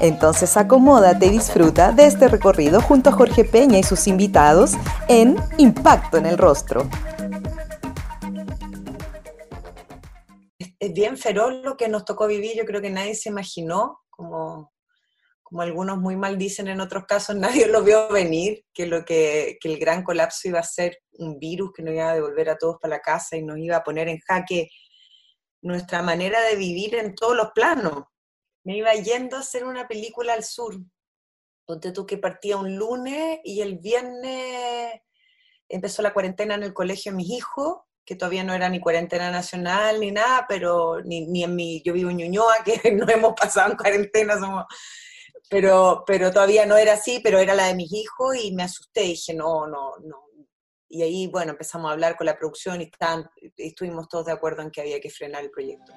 Entonces acomódate y disfruta de este recorrido junto a Jorge Peña y sus invitados en Impacto en el Rostro. Es bien feroz lo que nos tocó vivir, yo creo que nadie se imaginó, como, como algunos muy mal dicen en otros casos, nadie lo vio venir, que, lo que, que el gran colapso iba a ser un virus que nos iba a devolver a todos para la casa y nos iba a poner en jaque nuestra manera de vivir en todos los planos me iba yendo a hacer una película al sur. donde tú que partía un lunes y el viernes empezó la cuarentena en el colegio de mis hijos, que todavía no era ni cuarentena nacional ni nada, pero ni, en mi, yo vivo en Ñuñoa, que no hemos pasado en cuarentena, pero, pero todavía no era así, pero era la de mis hijos y me asusté, dije, no, no, no. Y ahí, bueno, empezamos a hablar con la producción y estuvimos todos de acuerdo en que había que frenar el proyecto.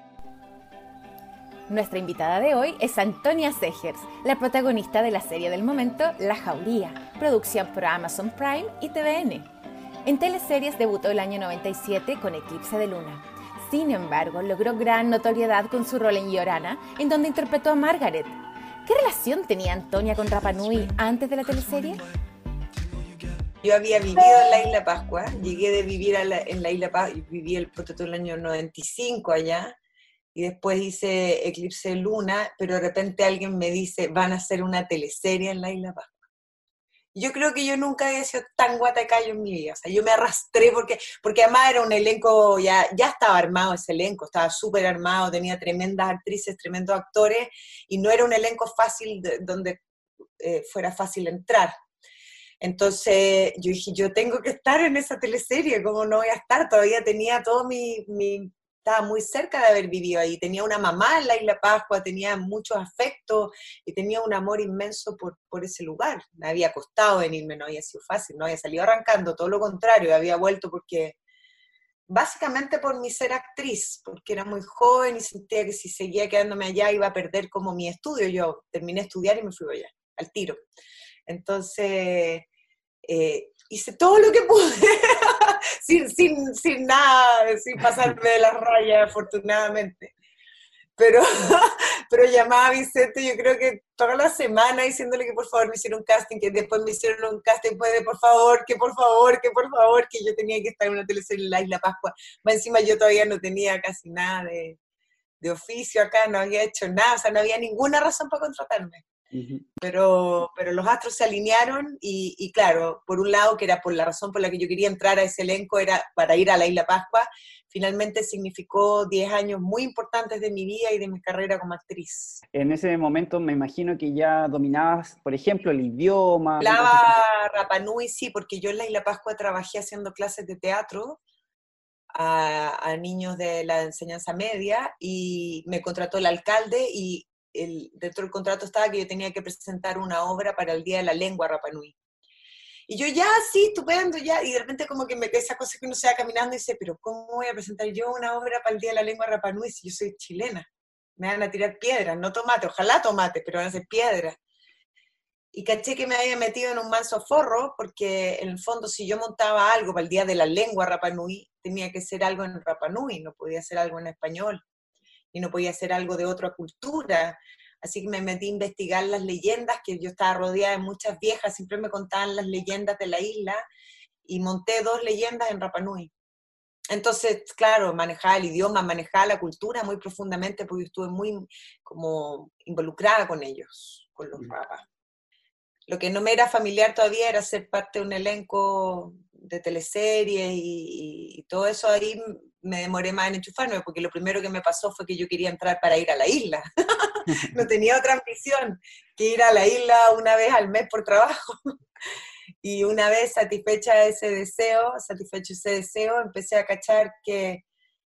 Nuestra invitada de hoy es Antonia Segers, la protagonista de la serie del momento La Jauría, producción por Amazon Prime y TVN. En teleseries debutó el año 97 con Eclipse de Luna. Sin embargo, logró gran notoriedad con su rol en Llorana, en donde interpretó a Margaret. ¿Qué relación tenía Antonia con Rapa Nui antes de la teleserie? Yo había vivido en la Isla Pascua, llegué de vivir en la Isla Pascua, viví el, el año 95 allá, y después hice Eclipse Luna, pero de repente alguien me dice, van a hacer una teleserie en la Isla Pascua. Yo creo que yo nunca había sido tan guatacayo en mi vida, o sea, yo me arrastré porque, porque además era un elenco, ya, ya estaba armado ese elenco, estaba súper armado, tenía tremendas actrices, tremendos actores, y no era un elenco fácil donde eh, fuera fácil entrar. Entonces yo dije, yo tengo que estar en esa teleserie, ¿cómo no voy a estar? Todavía tenía todo mi, mi estaba muy cerca de haber vivido ahí. Tenía una mamá en la Isla Pascua, tenía muchos afectos y tenía un amor inmenso por, ese lugar. Me había costado venirme, no había sido fácil, no había salido arrancando, todo lo contrario, había vuelto porque, básicamente por mi ser actriz, porque era muy joven y sentía que si seguía quedándome allá iba a perder como mi estudio. Yo terminé de estudiar y me fui allá, al tiro. Entonces, eh, hice todo lo que pude, sin, sin, sin nada, sin pasarme de las rayas, afortunadamente. Pero, pero llamaba a Vicente, yo creo que toda la semana diciéndole que por favor me hiciera un casting, que después me hicieron un casting, puede por favor, que por favor, que por favor, que yo tenía que estar en una teleserie en la Isla Pascua. Más encima yo todavía no tenía casi nada de, de oficio acá, no había hecho nada, o sea, no había ninguna razón para contratarme pero, pero los astros se alinearon y, claro, por un lado, que era por la razón por la que yo quería entrar a ese elenco, era para ir a la Isla Pascua, finalmente significó 10 años muy importantes de mi vida y de mi carrera como actriz. En ese momento me imagino que ya dominabas, por ejemplo, el idioma. Hablaba Rapanui, sí, porque yo en la Isla Pascua trabajé haciendo clases de teatro. A, a niños de la enseñanza media y me contrató el alcalde y dentro del contrato estaba que yo tenía que presentar una obra para el Día de la Lengua Rapanui. Y yo ya, sí, estupendo, ya, y de repente como que me esa cosa que uno se va caminando y dice, pero ¿cómo voy a presentar yo una obra para el Día de la Lengua Rapanui si yo soy chilena? Me van a tirar piedras, no tomate, ojalá tomate, pero van a ser piedras. Y caché que me había metido en un manso forro, porque en el fondo si yo montaba algo para el Día de la Lengua Rapanui, tenía que ser algo en Rapanui, no podía ser algo en español y no podía hacer algo de otra cultura. Así que me metí a investigar las leyendas, que yo estaba rodeada de muchas viejas, siempre me contaban las leyendas de la isla, y monté dos leyendas en Rapanui. Entonces, claro, manejaba el idioma, manejaba la cultura muy profundamente, porque estuve muy como involucrada con ellos, con los rapas. Lo que no me era familiar todavía era ser parte de un elenco de teleseries y, y todo eso ahí me demoré más en enchufarme, porque lo primero que me pasó fue que yo quería entrar para ir a la isla. no tenía otra ambición que ir a la isla una vez al mes por trabajo. y una vez satisfecha ese deseo, satisfecho ese deseo, empecé a cachar que,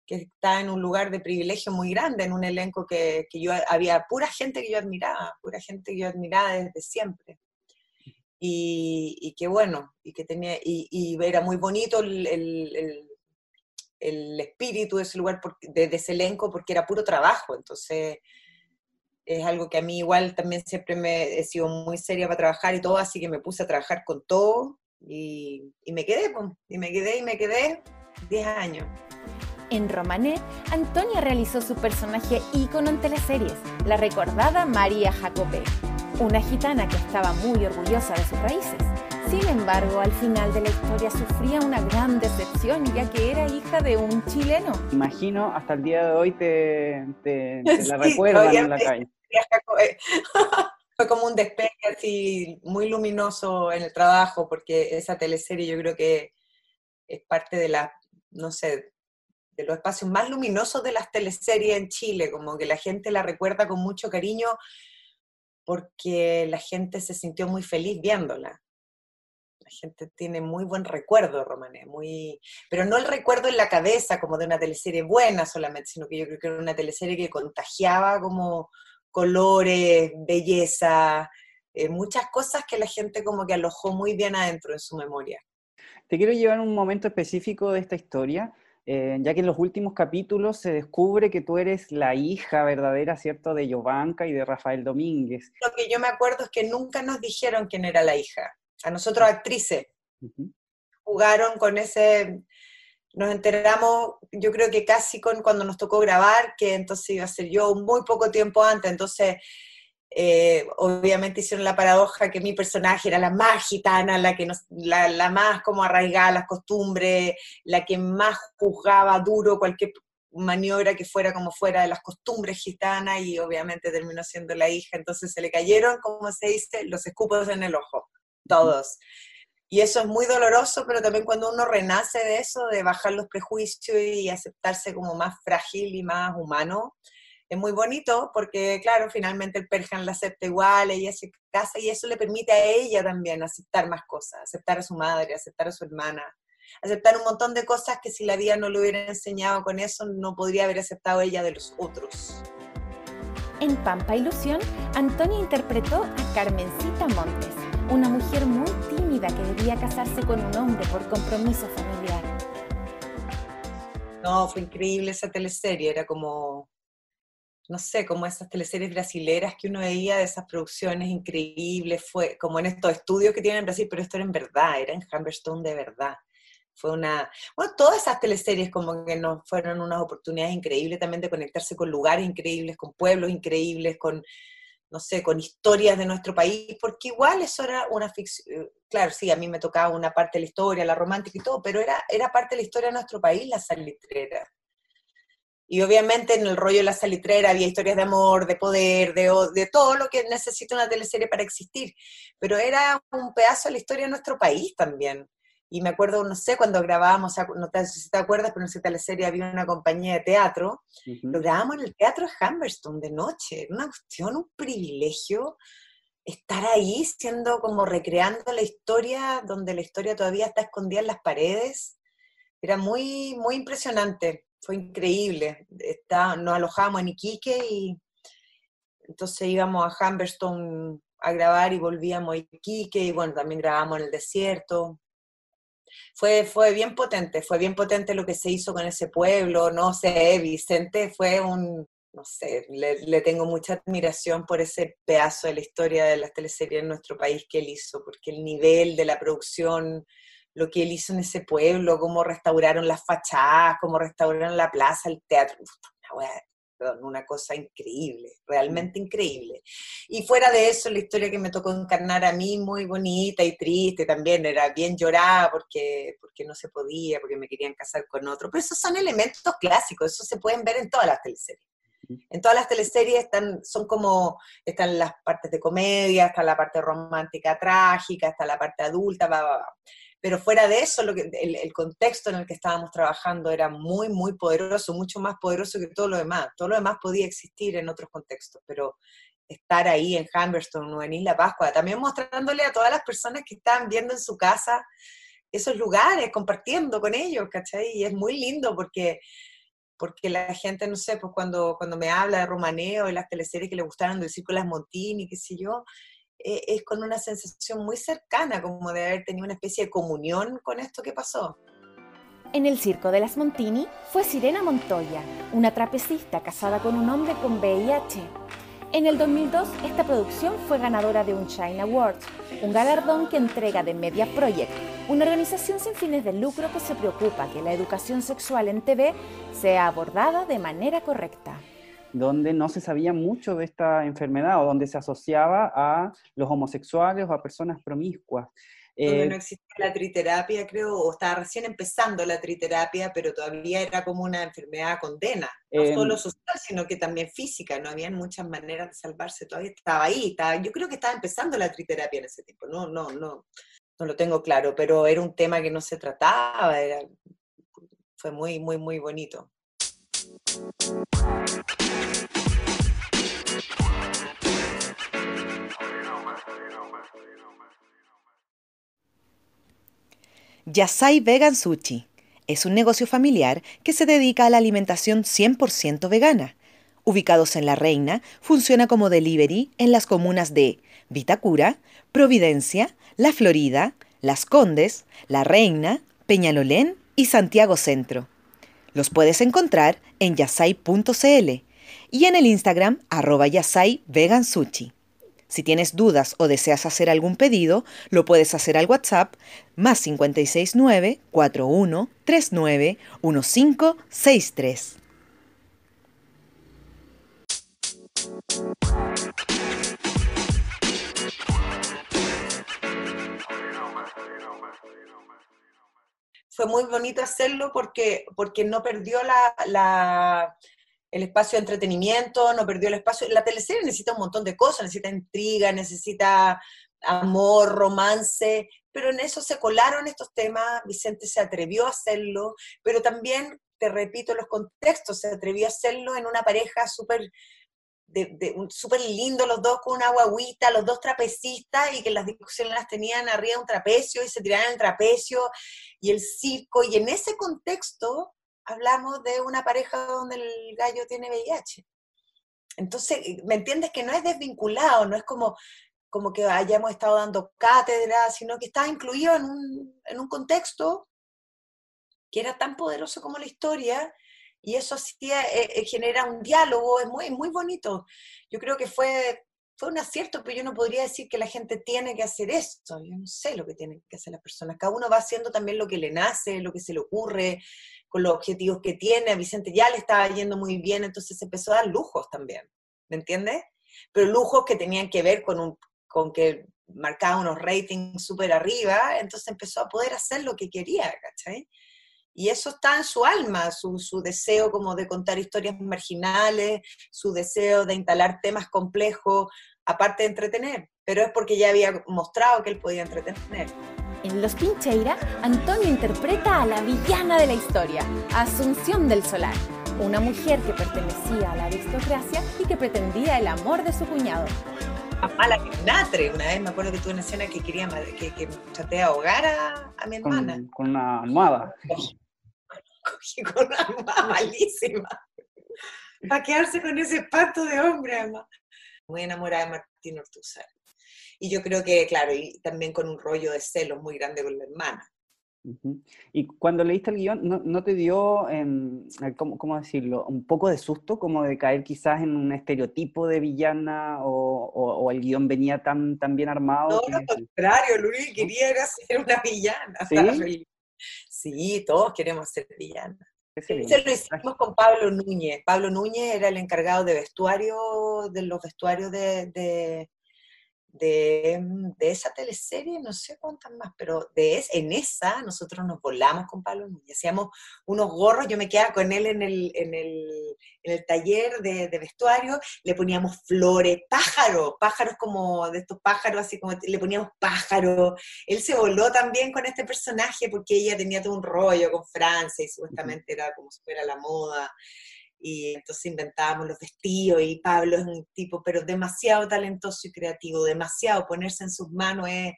que estaba en un lugar de privilegio muy grande, en un elenco que, que yo había pura gente que yo admiraba, pura gente que yo admiraba desde siempre. Y, y que bueno, y que tenía, y, era muy bonito el, el, el, espíritu de ese lugar, de, de, ese elenco, porque era puro trabajo, entonces es algo que a mí igual también siempre me he sido muy seria para trabajar y todo, así que me puse a trabajar con todo y, y me quedé, y me quedé y me quedé 10 años. En Romané, Antonia realizó su personaje ícono en teleseries, la recordada María Jacobé, una gitana que estaba muy orgullosa de sus raíces. Sin embargo, al final de la historia sufría una gran decepción ya que era hija de un chileno. Imagino, hasta el día de hoy te, te, te la sí, recuerdan en la calle. Fue como un despegue así muy luminoso en el trabajo, porque esa teleserie yo creo que es parte de la, no sé, de los espacios más luminosos de las teleseries en Chile, como que la gente la recuerda con mucho cariño porque la gente se sintió muy feliz viéndola. La gente tiene muy buen recuerdo, Romané, muy... pero no el recuerdo en la cabeza como de una teleserie buena solamente, sino que yo creo que era una teleserie que contagiaba como colores, belleza, eh, muchas cosas que la gente como que alojó muy bien adentro en su memoria. Te quiero llevar un momento específico de esta historia, eh, ya que en los últimos capítulos se descubre que tú eres la hija verdadera, ¿cierto?, de Yovanka y de Rafael Domínguez. Lo que yo me acuerdo es que nunca nos dijeron quién era la hija. A nosotros actrices uh -huh. jugaron con ese, nos enteramos, yo creo que casi con cuando nos tocó grabar, que entonces iba a ser yo muy poco tiempo antes, entonces eh, obviamente hicieron la paradoja que mi personaje era la más gitana, la, que nos, la, más como arraigada a las costumbres, la que más juzgaba duro cualquier maniobra que fuera como fuera de las costumbres gitanas y obviamente terminó siendo la hija, entonces se le cayeron, como se dice, los escupos en el ojo, todos. Y eso es muy doloroso, pero también cuando uno renace de eso, de bajar los prejuicios y aceptarse como más frágil y más humano, es muy bonito porque, claro, finalmente el Perjan la acepta igual, ella se casa y eso le permite a ella también aceptar más cosas, aceptar a su madre, aceptar a su hermana, aceptar un montón de cosas que si la vida no le hubiera enseñado con eso, no podría haber aceptado ella de los otros. En Pampa Ilusión, Antonia interpretó a Carmencita Montes, una mujer muy tímida que debía casarse con un hombre por compromiso familiar. No, fue increíble esa teleserie, era como no sé, como esas teleseries brasileras que uno veía de esas producciones increíbles, fue como en estos estudios que tienen en Brasil, pero esto era en verdad, era en Humberstone de verdad. Fue una, bueno, todas esas teleseries como que nos fueron unas oportunidades increíbles también de conectarse con lugares increíbles, con pueblos increíbles, con, no sé, con historias de nuestro país, porque igual eso era una ficción, claro, sí, a mí me tocaba una parte de la historia, la romántica y todo, pero era, era parte de la historia de nuestro país, la salitrera. Y obviamente en el rollo de la salitrera había historias de amor, de poder, de, de todo lo que necesita una teleserie para existir. Pero era un pedazo de la historia de nuestro país también. Y me acuerdo, no sé, cuando grabábamos, no sé si te acuerdas, pero en esa teleserie había una compañía de teatro. Uh -huh. Lo grabábamos en el teatro de Humberstone de noche. Una cuestión, un privilegio estar ahí siendo como recreando la historia, donde la historia todavía está escondida en las paredes. Era muy, muy impresionante fue increíble. Está, nos alojábamos en Iquique y entonces íbamos a Humberstone a grabar y volvíamos a Iquique y bueno, también grabamos en el desierto. Fue, fue bien potente, fue bien potente lo que se hizo con ese pueblo, no sé, Vicente fue un, no sé, le, le, tengo mucha admiración por ese pedazo de la historia de las teleseries en nuestro país que él hizo, porque el nivel de la producción, lo que él hizo en ese pueblo, cómo restauraron las fachadas, cómo restauraron la plaza, el teatro, una, wea, perdón, una cosa increíble, realmente increíble. Y fuera de eso, la historia que me tocó encarnar a mí, muy bonita y triste también, era bien llorada porque, porque no se podía, porque me querían casar con otro, pero esos son elementos clásicos, eso se pueden ver en todas las teleseries. En todas las teleseries están, son como, están las partes de comedia, está la parte romántica trágica, está la parte adulta, va, va, va pero fuera de eso, lo que, el, contexto en el que estábamos trabajando era muy, muy poderoso, mucho más poderoso que todo lo demás. Todo lo demás podía existir en otros contextos, pero estar ahí en Humberstone o en Isla Pascua, también mostrándole a todas las personas que estaban viendo en su casa esos lugares, compartiendo con ellos, ¿cachai? Y es muy lindo porque porque la gente, no sé, pues cuando, cuando me habla de Romaneo y las teleseries que le gustaron del Círculo Las Montini, qué sé yo, eh, es con una sensación muy cercana, como de haber tenido una especie de comunión con esto que pasó. En el circo de las Montini fue Sirena Montoya, una trapecista casada con un hombre con VIH. En el 2002, esta producción fue ganadora de un China Awards, un galardón que entrega The Media Project, una organización sin fines de lucro que se preocupa que la educación sexual en TV sea abordada de manera correcta donde no se sabía mucho de esta enfermedad o donde se asociaba a los homosexuales o a personas promiscuas. Donde eh, no existía la triterapia, creo, o estaba recién empezando la triterapia, pero todavía era como una enfermedad condena, no em, solo social, sino que también física, no había muchas maneras de salvarse, todavía estaba ahí, yo creo que estaba empezando la triterapia en ese tiempo, no, no, no, no lo tengo claro, pero era un tema que no se trataba, fue muy, muy, muy bonito. Yasai Vegan Sushi es un negocio familiar que se dedica a la alimentación 100% vegana. Ubicados en La Reina, funciona como delivery en las comunas de Vitacura, Providencia, La Florida, Las Condes, La Reina, Peñalolén y Santiago Centro. Los puedes encontrar en yasai.cl y en el Instagram arroba yasai vegan. Si tienes dudas o deseas hacer algún pedido, lo puedes hacer al WhatsApp más 569 41 39 1563. Fue muy bonito hacerlo porque, porque no perdió la, el espacio de entretenimiento, no perdió el espacio. La teleserie necesita un montón de cosas, necesita intriga, necesita amor, romance, pero en eso se colaron estos temas, Vicente se atrevió a hacerlo, pero también, te repito, los contextos, se atrevió a hacerlo en una pareja súper de, súper lindo los dos con una guaguita, los dos trapecistas y que las discusiones las tenían arriba de un trapecio y se tiraban el trapecio y el circo. Y en ese contexto hablamos de una pareja donde el gallo tiene VIH. Entonces, ¿me entiendes? Que no es desvinculado, no es como, como que hayamos estado dando cátedra, sino que está incluido en un, en un contexto que era tan poderoso como la historia y eso sí eh, eh, genera un diálogo, es muy, muy bonito. Yo creo que fue, fue un acierto, pero yo no podría decir que la gente tiene que hacer esto, yo no sé lo que tienen que hacer las personas, cada uno va haciendo también lo que le nace, lo que se le ocurre, con los objetivos que tiene, a Vicente ya le estaba yendo muy bien, entonces se empezó a dar lujos también, ¿me entiendes? Pero lujos que tenían que ver con, un, con que marcaba unos ratings súper arriba, entonces empezó a poder hacer lo que quería, ¿cachai? Y eso está en su alma, su, deseo como de contar historias marginales, su deseo de instalar temas complejos, aparte de entretener, pero es porque ya había mostrado que él podía entretener. En Los Pincheira, Antonio interpreta a la villana de la historia, Asunción del Solar, una mujer que pertenecía a la aristocracia y que pretendía el amor de su cuñado. Más mala que Natre, una vez me acuerdo que tuve una escena que quería que, que traté de ahogar a, mi hermana. Con, una almohada. Con una alma malísima. Para quedarse con ese espanto de hombre, además. Muy enamorada de Martín Ortuzar. Y yo creo que, claro, y también con un rollo de celos muy grande con la hermana. Y cuando leíste el guion, ¿no, te dio, em, ¿cómo, decirlo, un poco de susto, como de caer quizás en un estereotipo de villana o, el guion venía tan, tan bien armado? No, al contrario, Luis quería ser una villana. ¿Sí? Sí, todos queremos ser villanos. Eso lo hicimos con Pablo Núñez. Pablo Núñez era el encargado de vestuario, de los vestuarios de, de, esa teleserie, no sé cuántas más, pero de en esa nosotros nos volamos con Pablo Núñez, hacíamos unos gorros, yo me quedaba con él en el, en el, taller de, vestuario, le poníamos flores, pájaros, pájaros como de estos pájaros, así como le poníamos pájaros, él se voló también con este personaje porque ella tenía todo un rollo con Francia y supuestamente era como si fuera la moda y entonces inventábamos los vestidos y Pablo es un tipo pero demasiado talentoso y creativo, demasiado, ponerse en sus manos es,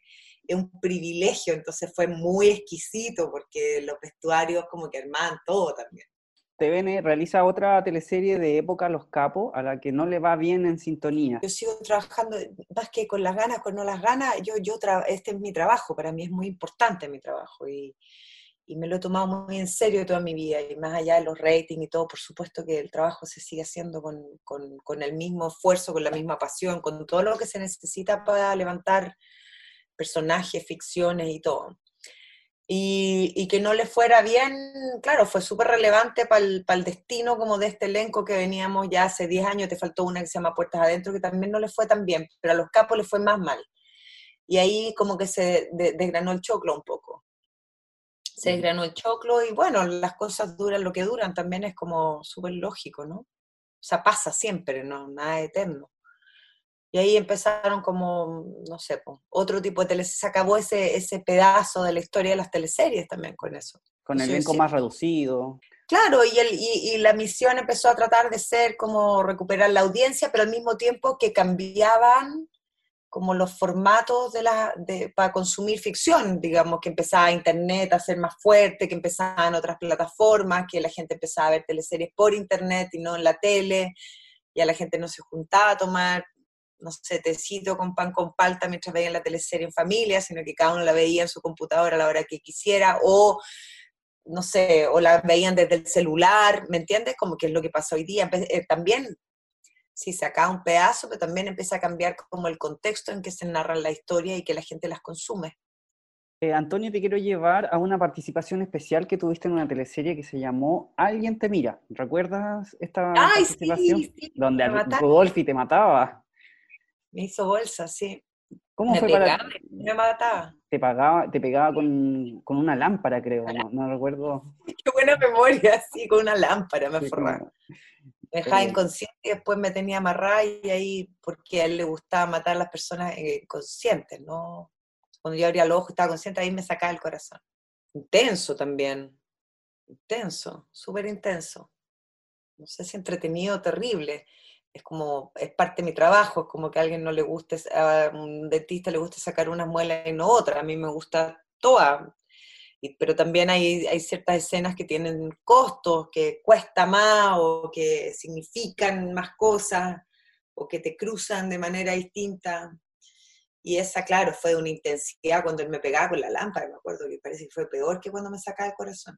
un privilegio, entonces fue muy exquisito porque los vestuarios como que armaban todo también. TVN realiza otra teleserie de época Los Capos, a la que no le va bien en sintonía. Yo sigo trabajando, más que con las ganas, con no las ganas, yo, yo este es mi trabajo, para mí es muy importante mi trabajo y, y, me lo he tomado muy en serio toda mi vida y más allá de los ratings y todo, por supuesto que el trabajo se sigue haciendo con, con, el mismo esfuerzo, con la misma pasión, con todo lo que se necesita para levantar personajes, ficciones y todo y, que no le fuera bien, claro, fue súper relevante para el, destino como de este elenco que veníamos ya hace 10 años, te faltó una que se llama Puertas Adentro, que también no le fue tan bien, pero a los capos le fue más mal. Y ahí como que se desgranó el choclo un poco. Se desgranó el choclo y bueno, las cosas duran lo que duran, también es como súper lógico, ¿no? O sea, pasa siempre, ¿no? Nada eterno. Y ahí empezaron como, no sé, otro tipo de teleseries. Se acabó ese, ese pedazo de la historia de las teleseries también con eso. Con el elenco más reducido. Claro, y, el, y, la misión empezó a tratar de ser como recuperar la audiencia, pero al mismo tiempo que cambiaban como los formatos de la, de, para consumir ficción, digamos, que empezaba Internet a ser más fuerte, que empezaban otras plataformas, que la gente empezaba a ver teleseries por Internet y no en la tele, ya la gente no se juntaba a tomar no sé, tecito con pan con palta mientras veían la teleserie en familia, sino que cada uno la veía en su computadora a la hora que quisiera, o no sé, o la veían desde el celular, ¿me entiendes? Como que es lo que pasa hoy día. Eh, también, sí, se acaba un pedazo, pero también empieza a cambiar como el contexto en que se narra la historia y que la gente las consume. Eh, Antonio, te quiero llevar a una participación especial que tuviste en una teleserie que se llamó Alguien te mira. ¿Recuerdas esta participación? Donde Rodolfi te mataba. Me hizo bolsa, sí. ¿Cómo fue para Me mataba. Te, pagaba, te pegaba con, una lámpara, creo, no, recuerdo. Qué buena memoria, sí, con una lámpara me forraba. Me dejaba inconsciente y después me tenía amarrada y ahí, porque a él le gustaba matar a las personas inconscientes, ¿no? Cuando yo abría los ojos y estaba consciente, ahí me sacaba el corazón. Intenso también, intenso, súper intenso. No sé si entretenido, terrible es como, es parte de mi trabajo, es como que a alguien no le guste, a un dentista le gusta sacar unas muelas y no otras, a mí me gusta toda, pero también hay, hay ciertas escenas que tienen costos, que cuesta más o que significan más cosas o que te cruzan de manera distinta. Y esa, claro, fue de una intensidad cuando él me pegaba con la lámpara, me acuerdo que parece que fue peor que cuando me sacaba el corazón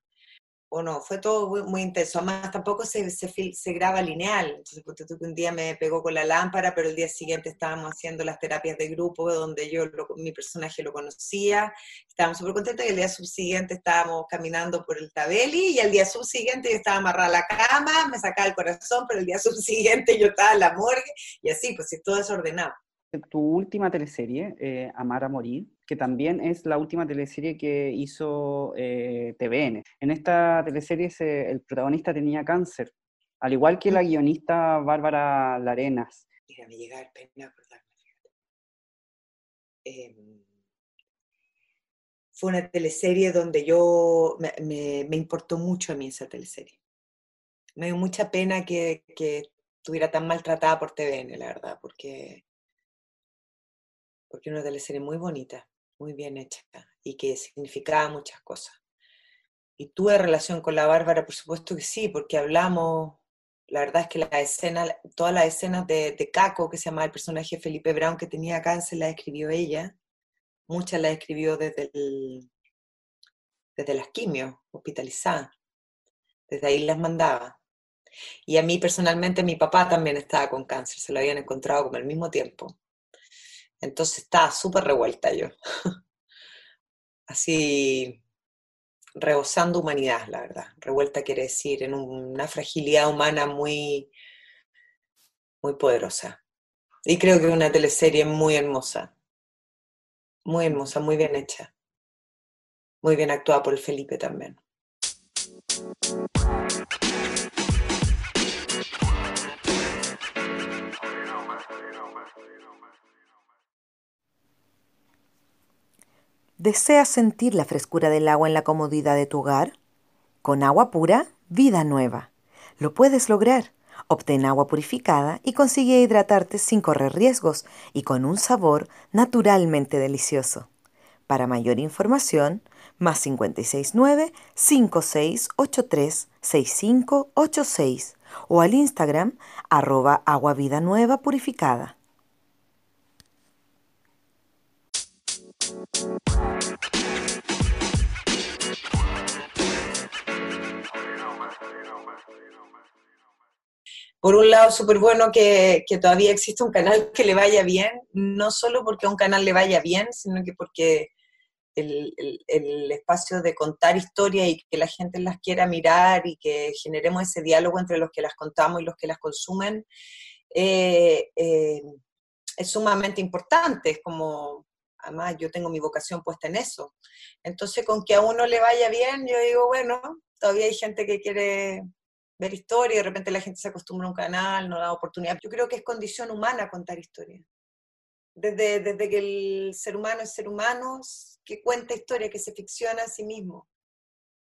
o no, fue todo muy, intenso. Además, tampoco se, se, graba lineal. Entonces, un día me pegó con la lámpara, pero el día siguiente estábamos haciendo las terapias de grupo donde yo, mi personaje lo conocía. Estábamos súper contentos y el día subsiguiente estábamos caminando por el Tabeli y el día subsiguiente yo estaba amarrada a la cama, me sacaba el corazón, pero el día subsiguiente yo estaba en la morgue y así, pues es todo desordenado tu última teleserie, eh, Amar a Morir, que también es la última teleserie que hizo eh, TVN. En esta teleserie el protagonista tenía cáncer, al igual que la mm. guionista Bárbara Larenas. Déjame llegar, pena acordarme. Em, fue una teleserie donde yo, me, importó mucho a mí esa teleserie. Me dio mucha pena que, que estuviera tan maltratada por TVN, la verdad, porque porque una teleserie muy bonita, muy bien hecha y que significaba muchas cosas. Y tuve relación con la Bárbara, por supuesto que sí, porque hablamos, la verdad es que la escena, todas las escenas de, de Caco, que se llama el personaje Felipe Brown, que tenía cáncer, las escribió ella, muchas las escribió desde, el, desde las quimios, hospitalizadas, desde ahí las mandaba. Y a mí personalmente mi papá también estaba con cáncer, se lo habían encontrado como al mismo tiempo. Entonces estaba súper revuelta yo. Así, rebosando humanidad, la verdad. Revuelta quiere decir en una fragilidad humana muy, muy poderosa. Y creo que es una teleserie muy hermosa. Muy hermosa, muy bien hecha. Muy bien actuada por el Felipe también. ¿Deseas sentir la frescura del agua en la comodidad de tu hogar? Con agua pura, vida nueva. Lo puedes lograr. Obtén agua purificada y consigue hidratarte sin correr riesgos y con un sabor naturalmente delicioso. Para mayor información, más 569-5683-6586 o al Instagram arroba agua vida nueva purificada. Por un lado, súper bueno que, todavía existe un canal que le vaya bien, no solo porque a un canal le vaya bien, sino que porque el, espacio de contar historias y que la gente las quiera mirar y que generemos ese diálogo entre los que las contamos y los que las consumen, eh, eh, es sumamente importante. Es como, además, yo tengo mi vocación puesta en eso. Entonces, con que a uno le vaya bien, yo digo, bueno, todavía hay gente que quiere ver historia, de repente la gente se acostumbra a un canal, no da oportunidad. Yo creo que es condición humana contar historias. Desde, desde que el ser humano es ser humano, que cuenta historia, que se ficciona a sí mismo.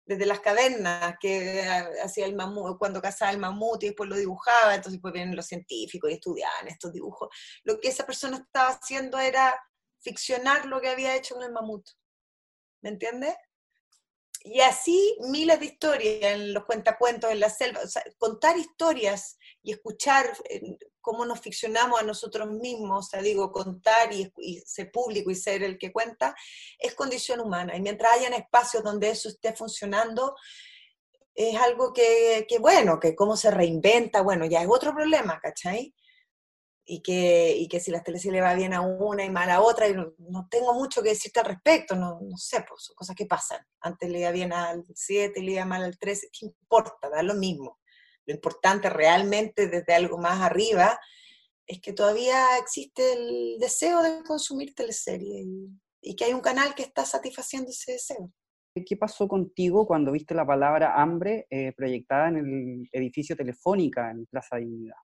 Desde las cavernas, que hacía el mamut, cuando cazaba el mamut y después lo dibujaba, entonces después vienen los científicos y estudiaban estos dibujos. Lo que esa persona estaba haciendo era ficcionar lo que había hecho con el mamut. ¿Me entiendes? y así miles de historias en los cuentacuentos, en la selva. contar historias y escuchar eh, cómo nos ficcionamos a nosotros mismos, o sea, digo, contar y, ser público y ser el que cuenta, es condición humana. Y mientras hayan espacios donde eso esté funcionando, es algo que, que bueno, que cómo se reinventa, bueno, ya es otro problema, ¿cachai? Y que, y que si la televisión le va bien a una y mal a otra, y no, tengo mucho que decirte al respecto, no, no sé, pues son cosas que pasan. Antes le iba bien al 7, le iba mal al 13, ¿qué importa? Da lo mismo. Lo importante realmente desde algo más arriba es que todavía existe el deseo de consumir teleseries y, y que hay un canal que está satisfaciendo ese deseo. ¿Qué pasó contigo cuando viste la palabra hambre eh, proyectada en el edificio Telefónica en Plaza Dignidad?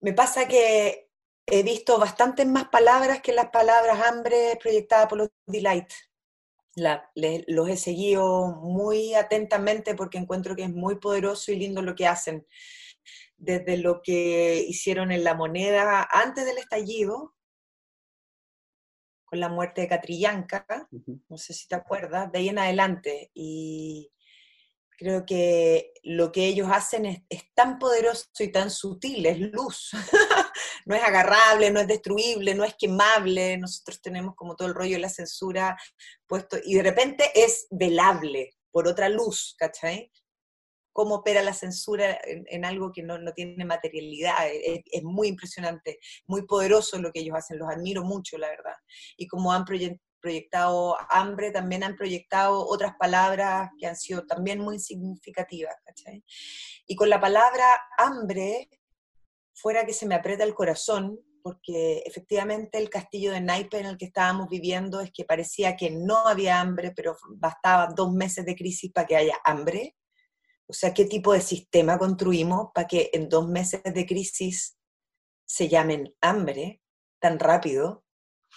Me pasa que he visto bastantes más palabras que las palabras hambre proyectadas por los Delight. los he seguido muy atentamente porque encuentro que es muy poderoso y lindo lo que hacen. Desde lo que hicieron en La Moneda antes del estallido, con la muerte de Catrillanca, no sé si te acuerdas, de ahí en adelante. Y, Creo que lo que ellos hacen es, tan poderoso y tan sutil, es luz. no es agarrable, no es destruible, no es quemable. Nosotros tenemos como todo el rollo de la censura puesto y de repente es velable por otra luz, ¿cachai? Cómo opera la censura en, algo que no, tiene materialidad. Es, es, muy impresionante, muy poderoso lo que ellos hacen. Los admiro mucho, la verdad. Y como han proyectado hambre, también han proyectado otras palabras que han sido también muy significativas, ¿cachai? Y con la palabra hambre, fuera que se me aprieta el corazón, porque efectivamente el castillo de naipe en el que estábamos viviendo es que parecía que no había hambre, pero bastaba dos meses de crisis para que haya hambre. O sea, ¿qué tipo de sistema construimos para que en dos meses de crisis se llamen hambre tan rápido?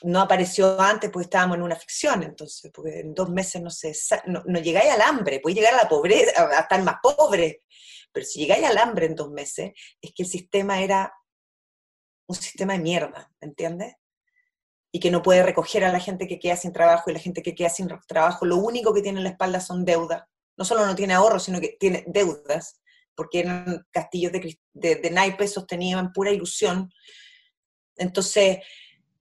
No apareció antes porque estábamos en una ficción, entonces, porque en dos meses no, se, no, llegáis al hambre, podéis llegar a la pobreza, a estar más pobre, pero si llegáis al hambre en dos meses, es que el sistema era un sistema de mierda, ¿entiendes? Y que no puede recoger a la gente que queda sin trabajo y la gente que queda sin trabajo, lo único que tiene en la espalda son deudas. No solo no tiene ahorros, sino que tiene deudas, porque eran castillos de, de, de naipes sostenidos en pura ilusión. Entonces,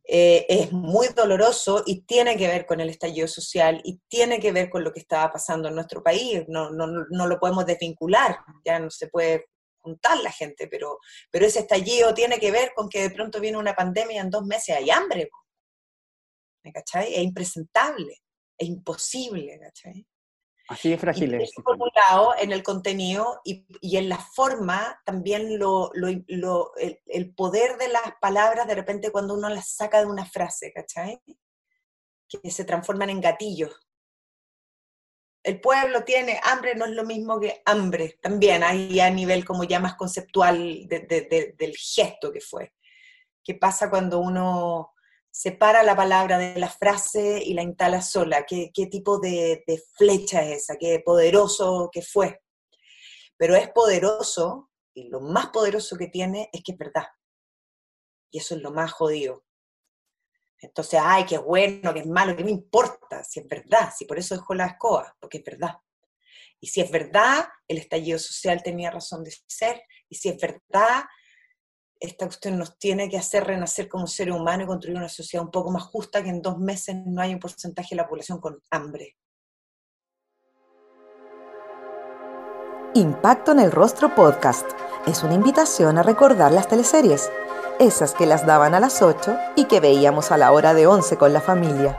eh, es muy doloroso y tiene que ver con el estallido social y tiene que ver con lo que estaba pasando en nuestro país. No, no, no lo podemos desvincular, ya no se puede juntar la gente, pero, pero ese estallido tiene que ver con que de pronto viene una pandemia y en dos meses hay hambre. ¿Me cachai? Es impresentable, es imposible, ¿cachai? Así de frágil es. Por un lado, en el contenido y, en la forma, también lo, el, poder de las palabras, de repente cuando uno las saca de una frase, ¿cachai? Que se transforman en gatillos. El pueblo tiene hambre, no es lo mismo que hambre, también ahí a nivel como ya más conceptual del gesto que fue. ¿Qué pasa cuando uno separa la palabra de la frase y la instala sola. ¿Qué, tipo de, flecha es esa? ¿Qué poderoso que fue? Pero es poderoso, y lo más poderoso que tiene es que es verdad. Y eso es lo más jodido. Entonces, ay, qué bueno, qué malo, qué me importa, si es verdad, si por eso dejó la escoba, porque es verdad. Y si es verdad, el estallido social tenía razón de ser, y si es verdad, esta cuestión nos tiene que hacer renacer como seres humanos y construir una sociedad un poco más justa, que en dos meses no hay un porcentaje de la población con hambre. Impacto en el Rostro Podcast es una invitación a recordar las teleseries, esas que las daban a las 8 y que veíamos a la hora de 11 con la familia.